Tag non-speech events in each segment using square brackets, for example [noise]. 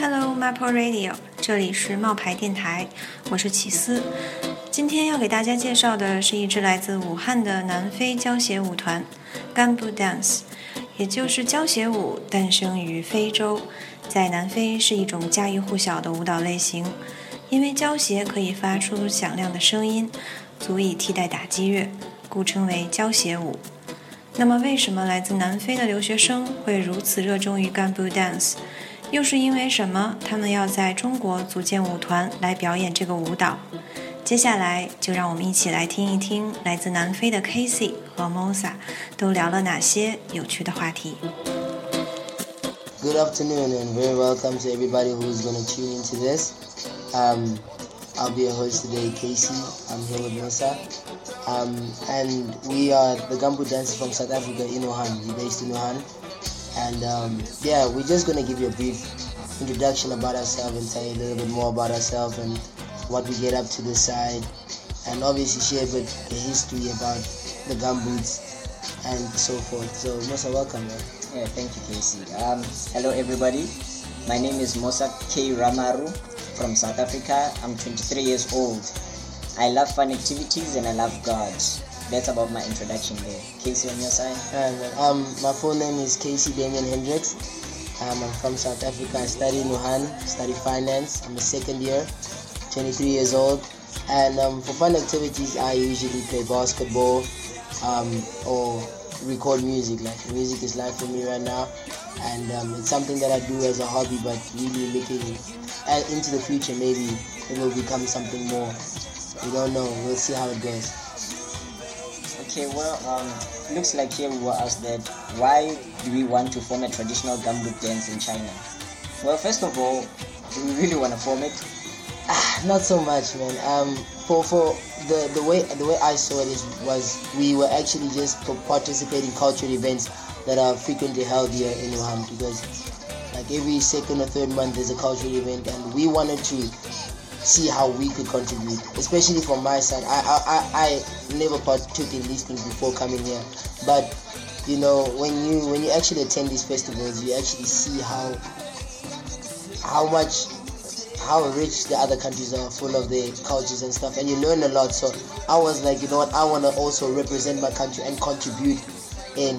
Hello，Mapo Radio 这里是冒牌电台，我是奇思。今天要给大家介绍的是一支来自武汉的南非胶鞋舞团 g a m b o Dance，也就是胶鞋舞，诞生于非洲，在南非是一种家喻户晓的舞蹈类型，因为胶鞋可以发出响亮的声音，足以替代打击乐，故称为胶鞋舞。那么，为什么来自南非的留学生会如此热衷于 g a m b o Dance？又是因为什么他们要在中国组建舞团来表演这个舞蹈？接下来就让我们一起来听一听来自南非的 Mosa 都聊了哪些有趣的话题。Good afternoon and very welcome to everybody who's going to tune into this. Um, I'll be your host today, Casey. I'm here with Mosa. Um, and we are the Gumboot dancers from South Africa in Wuhan. We're based in Wuhan. And um, yeah, we're just gonna give you a brief introduction about ourselves and tell you a little bit more about ourselves and what we get up to the side, and obviously share a bit the history about the gumboots and so forth. So Mosa, welcome, man. Yeah, thank you, Casey. Um, hello, everybody. My name is Mosa K. Ramaru from South Africa. I'm 23 years old. I love fun activities and I love God that's about my introduction there. Casey on your side? um, my full name is Casey Damian Hendricks. Um, I'm from South Africa. I study in Wuhan, study finance. I'm a second year, 23 years old. And um, for fun activities, I usually play basketball um, or record music. Like music is life for me right now, and um, it's something that I do as a hobby. But really looking into the future, maybe it will become something more. We don't know. We'll see how it goes. Okay, well, um, looks like here we were asked that why do we want to form a traditional gumboot dance in China? Well, first of all, do we really want to form it? Ah, not so much, man. Um, for for the the way the way I saw it is was we were actually just participating cultural events that are frequently held here in Wuhan because like every second or third month there's a cultural event and we wanted to see how we could contribute, especially from my side. I I, I never partook in these things before coming here, but you know when you when you actually attend these festivals, you actually see how how much how rich the other countries are full of their cultures and stuff and you learn a lot. So i was like you know what i want to also represent my country and contribute in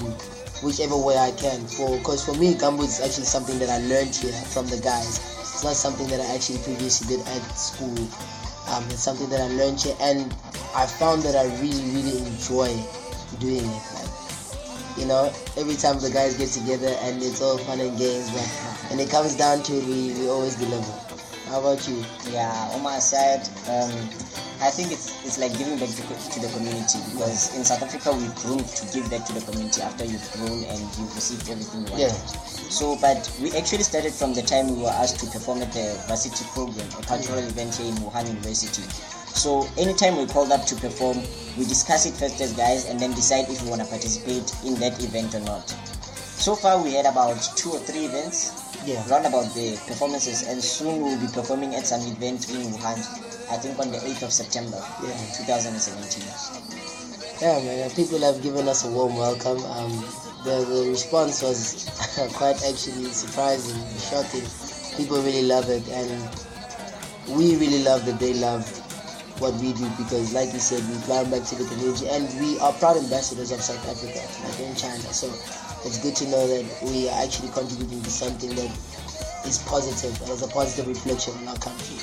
whichever way i can for because for me gumboot is actually something that i learned here from the guys it's not something that I actually previously did at school. Um, it's something that I learned here, and I found that I really, really enjoy doing it. Like, you know, every time the guys get together and it's all fun and games, but when it comes down to it, we, we always deliver. How about you? Yeah, on my side, um, I think it's it's like giving back to, to the community because in South Africa we grew to give back to the community after you've grown and you've received everything you wanted. Yeah. So, but we actually started from the time we were asked to perform at the varsity program, a cultural event here in Wuhan University. So, anytime we're called up to perform, we discuss it first as guys and then decide if we want to participate in that event or not. So far, we had about two or three events yeah. round about the performances, and soon we'll be performing at some event in Wuhan I think on the 8th of September, yeah. 2017. Yeah, man, people have given us a warm welcome. Um, the, the response was [laughs] quite actually surprising, shocking. People really love it, and we really love that they love what we do because, like you said, we plow back to the community, and we are proud ambassadors of South Africa, like in China. So it's good to know that we are actually contributing to something that is positive as a positive reflection on our country.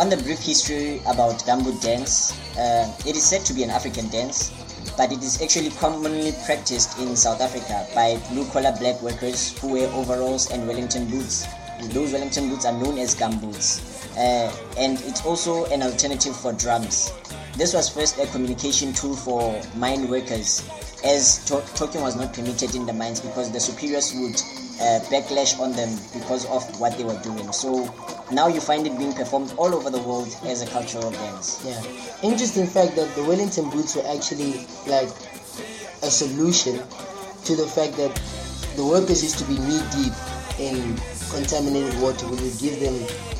On the brief history about gumboot dance, uh, it is said to be an African dance, but it is actually commonly practiced in South Africa by blue-collar black workers who wear overalls and Wellington boots. Those Wellington boots are known as gumboots, uh, and it's also an alternative for drums. This was first a communication tool for mine workers, as to- talking was not permitted in the mines because the superiors would uh, backlash on them because of what they were doing. So now you find it being performed all over the world as a cultural dance. Yeah. Interesting fact that the Wellington boots were actually like a solution to the fact that the workers used to be knee deep in contaminated water which would give them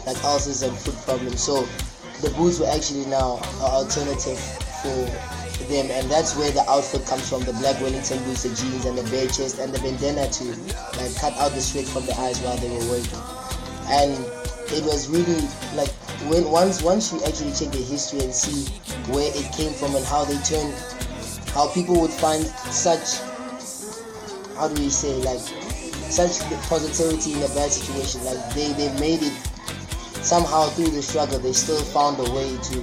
like ulcers and foot problems. So the boots were actually now an alternative for them and that's where the outfit comes from the black Wellington boots, the jeans and the bare chest and the bandana to like cut out the sweat from the eyes while they were working and it was really like when once once you actually check the history and see where it came from and how they turned, how people would find such how do we say like such positivity in a bad situation. Like they they made it somehow through the struggle. They still found a way to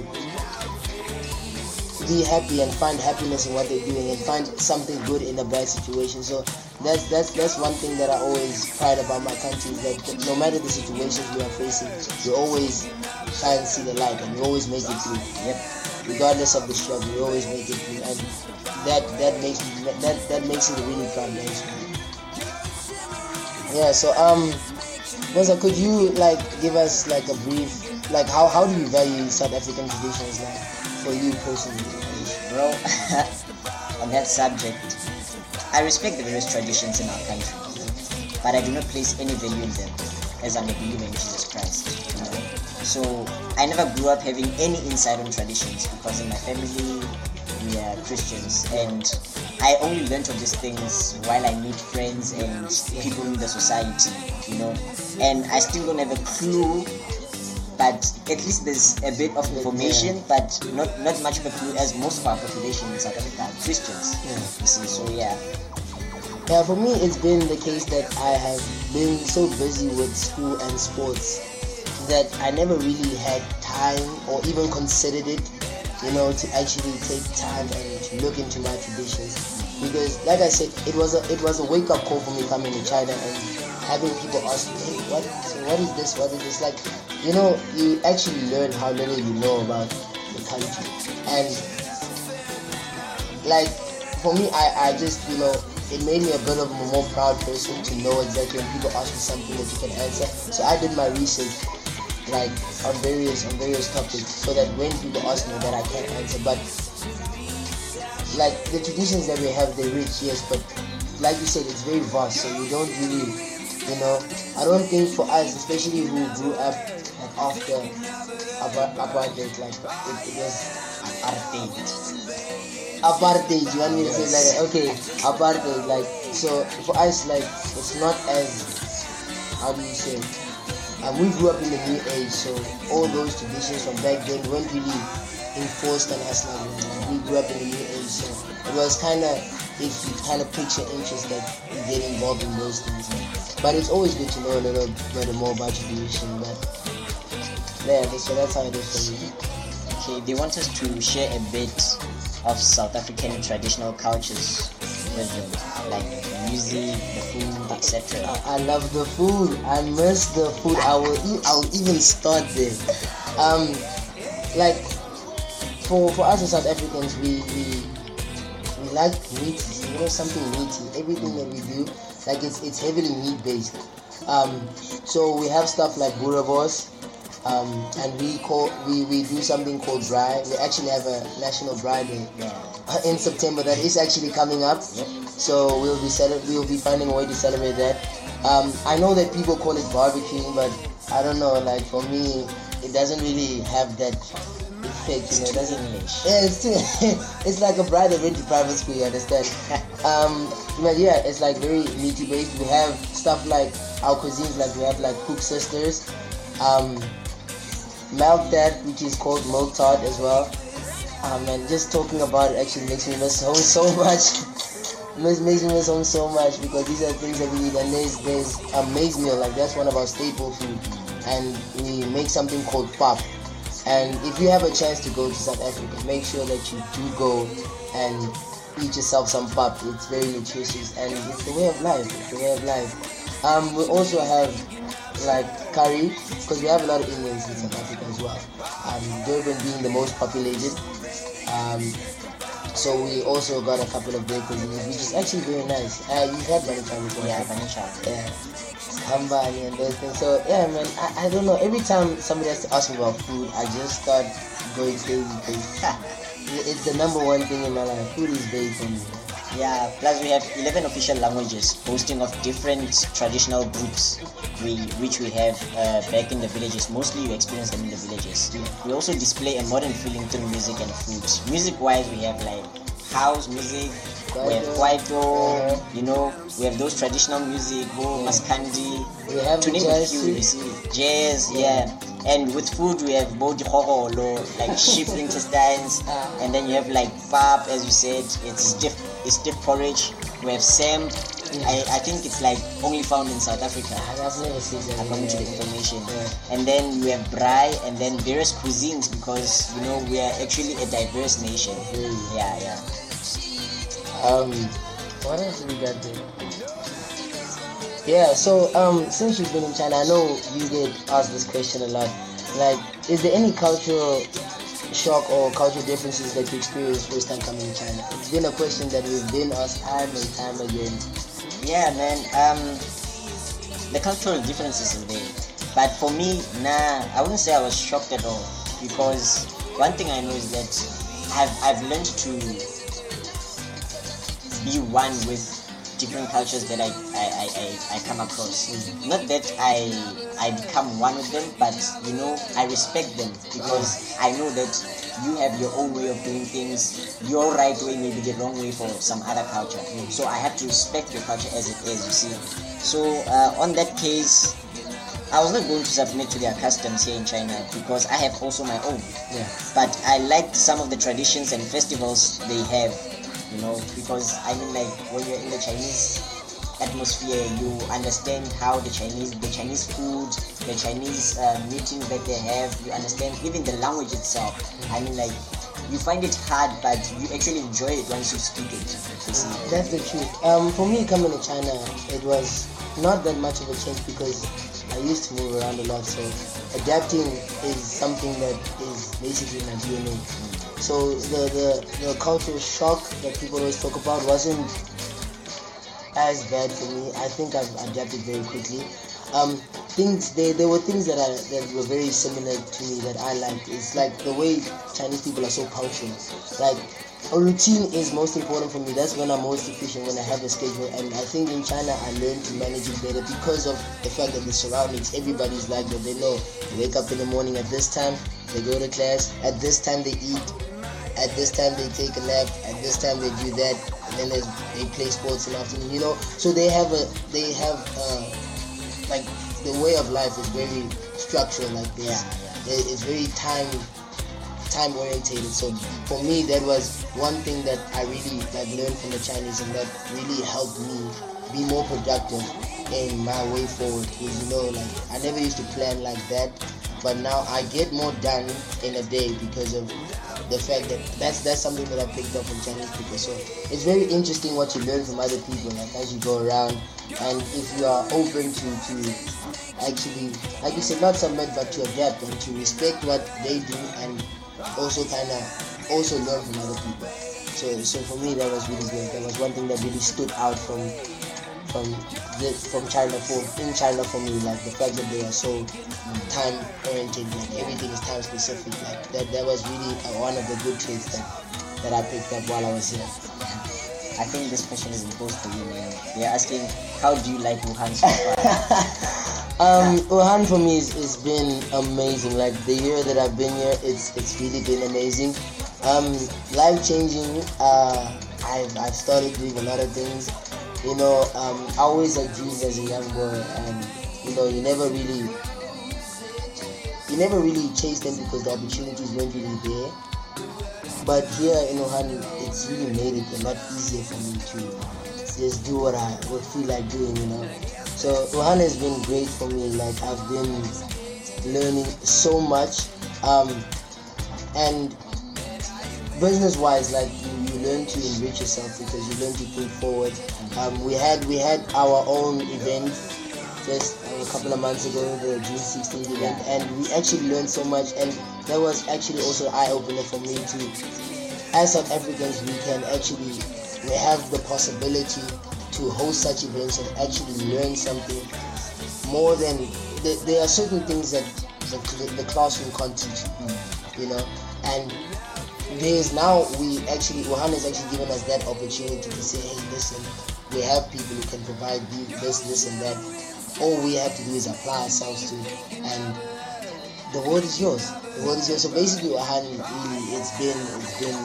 be happy and find happiness in what they're doing and find something good in a bad situation. So that's that's that's one thing that I always pride about my country is that no matter the situations we are facing, we always try and see the light and we always make it through. Yep. Regardless of the struggle, we always make it through, and that that makes me, that that makes it really proud. Yeah. So um, Mosa, could you like give us like a brief like how how do you value South African traditions like for you personally? Bro, [laughs] on that subject, I respect the various traditions in our country, but I do not place any value in them as I'm a believer in Jesus Christ. You know? So I never grew up having any insight on traditions because in my family we are Christians and I only learned of these things while I meet friends and people in the society, you know. And I still don't have a clue but at least there's a bit of information, yeah. but not not much of a clue as most of our population in South Africa are Christians. Yeah. You see, so yeah. Yeah, for me, it's been the case that I have been so busy with school and sports that I never really had time or even considered it, you know, to actually take time and to look into my traditions. Because, like I said, it was a it was a wake up call for me coming to China and having people ask me, hey, what, what is this? What is this? Like, you know, you actually learn how little you know about the country. And like for me, I, I just, you know, it made me a bit of a more proud person to know exactly when people ask me something that you can answer. So I did my research like on various on various topics so that when people ask me that I can answer. But like the traditions that we have they're rich, yes, but like you said, it's very vast, so you don't really you know, I don't think for us, especially who grew up after apartheid, like it, it was apartheid. Apartheid, you want me to say like okay, apartheid, like so for us, like it's not as how do you say? Um, we grew up in the new age, so all those traditions from back then weren't really enforced on us. Like we grew up in the new age, so it was kind of if you kind of picture interest that you get involved in those things. But it's always good to know a little bit more about tradition. But yeah, so that's how it is for me. Okay, they want us to share a bit of South African traditional cultures with them, like music, the food, etc. I, I love the food. I miss the food. I will. Eat, I will even start there. Um, like for for us as South Africans, we we we like meat. You know, something meaty. Everything that we do, like it's it's heavily meat based. Um, so we have stuff like boerewors, um, and we call we, we do something called braai. We actually have a national braai day in September that is actually coming up. So we'll be cele- we'll be finding a way to celebrate that. Um, I know that people call it barbecuing, but I don't know. Like for me, it doesn't really have that You know, doesn't. Yeah, it's too, [laughs] it's like a braai that went to private school. You understand? [laughs] um, but yeah, it's like very meaty based. We have stuff like our cuisines, like we have like koeksisters. Um, melktert, which is called milk tart as well. Um, and just talking about it actually makes me miss home so [laughs] much. makes, makes me miss home so much because these are things that we eat. And there's there's a maize meal, like that's one of our staple food, and we make something called pap. And if you have a chance to go to South Africa, make sure that you do go and eat yourself some pap. It's very nutritious and it's the way of life. It's the way of life. Um, we also have like curry because we have a lot of Indians in South Africa as well. Um, Durban being the most populated. Um, so we also got a couple of their cuisines, which is actually very nice. Uh, you've had many times before. Yeah, many Yeah. Hambali and those things. So yeah, man, I, I don't know. Every time somebody has to ask me about food, I just start going crazy because it's the number one thing in my life. Food is very for me. Yeah, plus we have 11 official languages boasting of different traditional groups we, which we have uh, back in the villages. Mostly you experience them in the villages. We also display a modern feeling through music and food. Music wise, we have like house music, we have kwaito, uh, you know, we have those traditional music, oh, maskandi, we have to name a few, you see, jazz, yeah. yeah. And with food, we have bodi like sheep [laughs] intestines, uh, and then you have like pap, as you said, it's stiff, stiff porridge. We have samp. I, I think it's like only found in South Africa. I've never seen that. According to the information. Yeah. And then we have braai and then various cuisines because you know we are actually a diverse nation. Mm. Yeah, yeah. Um, what else we got there? Yeah, so um, since you've been in China, I know you get asked this question a lot. Like, is there any cultural shock or cultural differences that you experienced first time coming to China? It's been a question that we've been asked time and time again. Yeah, man. Um, the cultural differences are there, but for me, nah, I wouldn't say I was shocked at all because one thing I know is that I've I've learned to be one with different cultures that I, I, I, I come across. Not that I I become one with them, but you know, I respect them because I know that you have your own way of doing things. Your right way may be the wrong way for some other culture. So I have to respect your culture as it is, you see. So uh, on that case, I was not going to submit to their customs here in China because I have also my own. Yeah. But I liked some of the traditions and festivals they have you know because i mean like when you're in the chinese atmosphere you understand how the chinese the chinese food the chinese uh, meetings that they have you understand even the language itself i mean like you find it hard but you actually enjoy it once you speak it that's the truth um, for me coming to china it was not that much of a change because I used to move around a lot, so adapting is something that is basically my DNA. So the, the, the cultural shock that people always talk about wasn't as bad for me. I think I've adapted very quickly. Um, things there, there were things that I that were very similar to me that I liked. It's like the way Chinese people are so punctual. Like a routine is most important for me. That's when I'm most efficient when I have a schedule. And I think in China I learned to manage it better because of the fact that the surroundings, everybody's like that. They know they wake up in the morning at this time, they go to class, at this time they eat, at this time they take a nap, at this time they do that, and then they play sports in the afternoon. You know, so they have a they have uh, like the way of life is very structured like this. It's very time time orientated. So for me, that was one thing that I really like learned from the Chinese, and that really helped me be more productive in my way forward. Is you know, like I never used to plan like that, but now I get more done in a day because of the fact that that's that's something that I picked up from Chinese people. So it's very interesting what you learn from other people, like as you go around, and if you are open to to actually, like you said, not submit but to adapt and to respect what they do, and also kind of also learn from other people. So so for me that was really good. That was one thing that really stood out from from from China for in China for me, like the fact that they are so time oriented, like everything is time specific. Like that that was really one of the good traits that that I picked up while I was here. I think this question is imposed for you, man. They're asking, how do you like Wuhan so far? [laughs] um, Wuhan for me is, has been amazing. Like the year that I've been here, it's it's really been amazing. Um, life changing. Uh, I've I've started doing a lot of things you know, um, I always had dreams as a young boy, and you know, you never really, you never really chase them because the opportunities weren't really there. But here in Wuhan, it's really made it a lot easier for me to just do what I would feel like doing, you know. So Wuhan has been great for me. Like I've been learning so much, um, and business-wise, like you, you learn to enrich yourself because you learn to think forward um, we had we had our own event just a couple of months ago, the June 16th event, and we actually learned so much. And that was actually also an eye opener for me to, as South Africans, we can actually we have the possibility to host such events and actually learn something more than there are certain things that the, the classroom can't teach you, you know, and there's now we actually Wuhan has actually given us that opportunity to say, hey, listen, we have people who can provide this, this, and that. All we have to do is apply ourselves to. And the world is yours. The world is yours. So basically, Wuhan, really, it's been it's been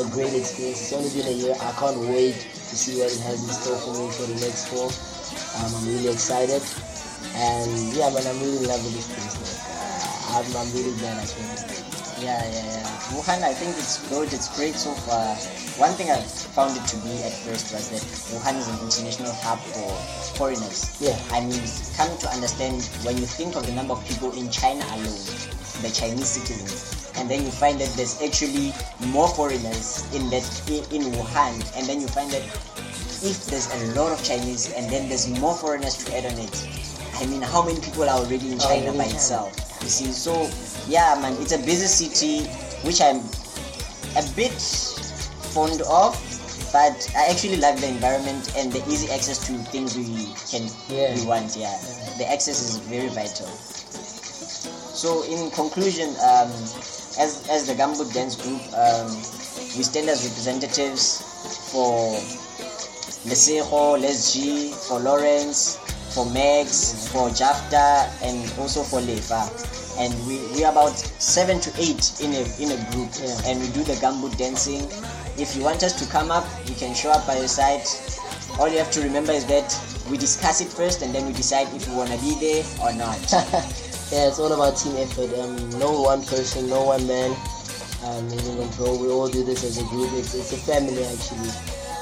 a great experience. It's only been a year. I can't wait to see what it has in store for me for the next fall. Um, I'm really excited, and yeah, man, I'm really loving this place. Like, uh, I'm, I'm really glad I came. Yeah, yeah, yeah. Wuhan, I think it's good. It's great so far. One thing I found it to be at first was that Wuhan is an international hub for foreigners. Yeah. I mean, come to understand when you think of the number of people in China alone, the Chinese citizens, and then you find that there's actually more foreigners in that in, Wuhan, and then you find that if there's a lot of Chinese and then there's more foreigners to add on it, I mean, how many people are already in oh, China Already by itself? You see, so yeah, man, it's a busy city, which I'm a bit fond of, but I actually like the environment and the easy access to things we can Yeah. we want. Yeah, the access is very vital. So, in conclusion, um, as as the Gumboot Dance Group, um, we stand as representatives for Lesego, Les G, for Lawrence, for Megs, for Jafta, and also for Lefa. And we we are about seven to eight in a in a group, Yeah. and we do the gumboot dancing. If you want us to come up, you can show up by your side. All you have to remember is that we discuss it first, and then we decide if we wanna be there or not. [laughs] yeah, it's all about team effort. Um, no one person, no one man um, is in control. We all do this as a group. It's, it's a family actually,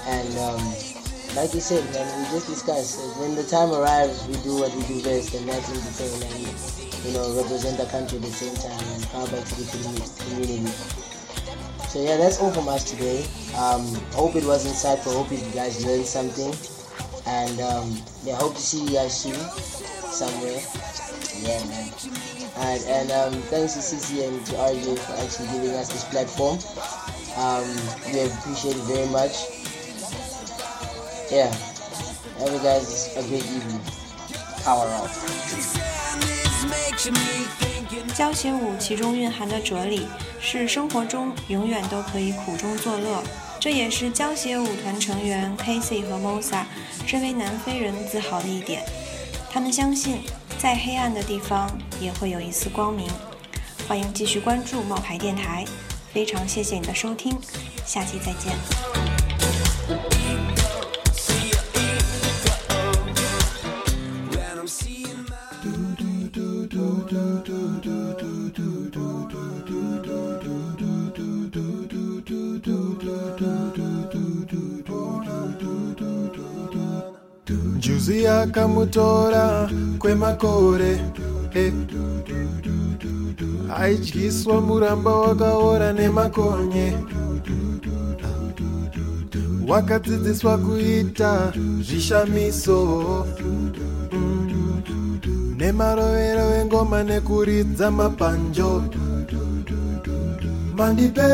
and um, like you said, man, we just discussed. When the time arrives, we do what we do best, and that's entertain and you know represent the country at the same time and power back to the community. So yeah, that's all from us today. Um, hope it was insightful. Hope you guys learned something, and um, yeah, hope to see you guys soon somewhere. yeah, man. Alright, and um, thanks to CC and to RJ for actually giving us this platform. Um, we appreciate it very much. Yeah, have you guys a great evening. Power off. 教写舞其中蕴含的哲理是生活中永远都可以苦中作乐，这也是教写舞团成员 Casey 和 Mosa 身为南非人自豪的一点。他们相信，在黑暗的地方也会有一丝光明。欢迎继续关注冒牌电台，非常谢谢你的收听，下期再见。Akamutora kwemakore. Eh. aidyiswa muramba wakaora nemakonye. Wakadzidziswa kuita zvishamiso. Mm. nemarovero engoma nekuridza mabhanjo mandipe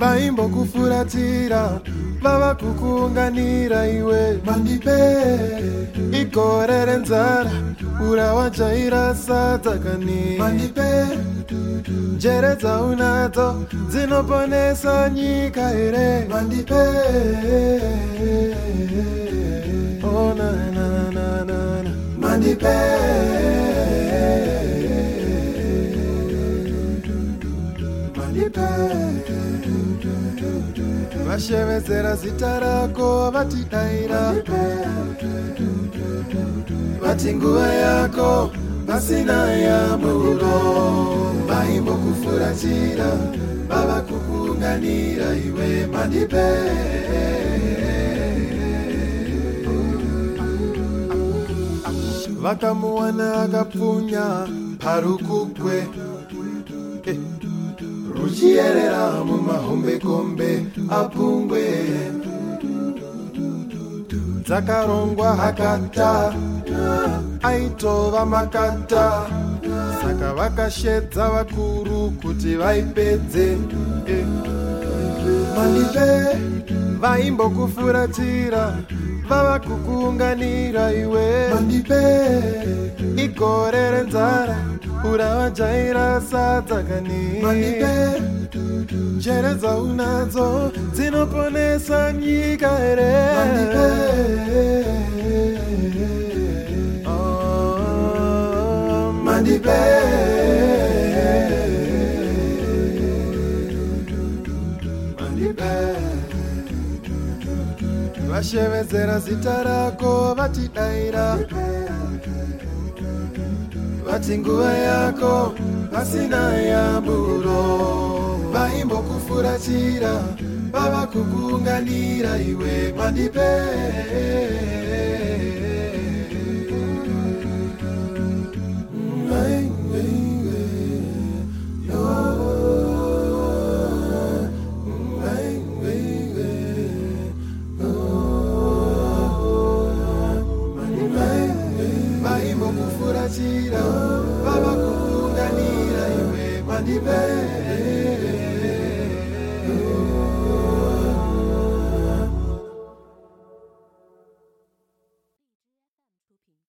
vaimbokufuratira vava kukuunganira iwe. Mandipe. Igore renzara urawajaira sadzakani mandipe. Njere dzaunadzo dzinoponesa nyika here mandipe. Oh, na, na, na, na, na. mandipe. Mandipe vashevezera zita rako vatidaira. Vati nguva yako pasina yamuro vaimbokufuratira vava kukuunganira iwe mandipe. Vakamuwana akapfunya parukukwe ruchiyerera mumahombekombe apungwe. Dzakarongwa hakata aitova makata. Saka vakashedza vakuru kuti vaipedze. Eh, mandipe vaimbokufuratira vava kukuunganira iwe. Mandipe igore renzara urajaira sadzakani njere dzaunadzo dzinoponesa nyika here? Mandipe ah. vashevedzera zita rako vatidayira Mandipe. Vati nguva yako vava kukuunganira iwe mandipe vaimbokufuratira vava kukuunganira iwe mandipe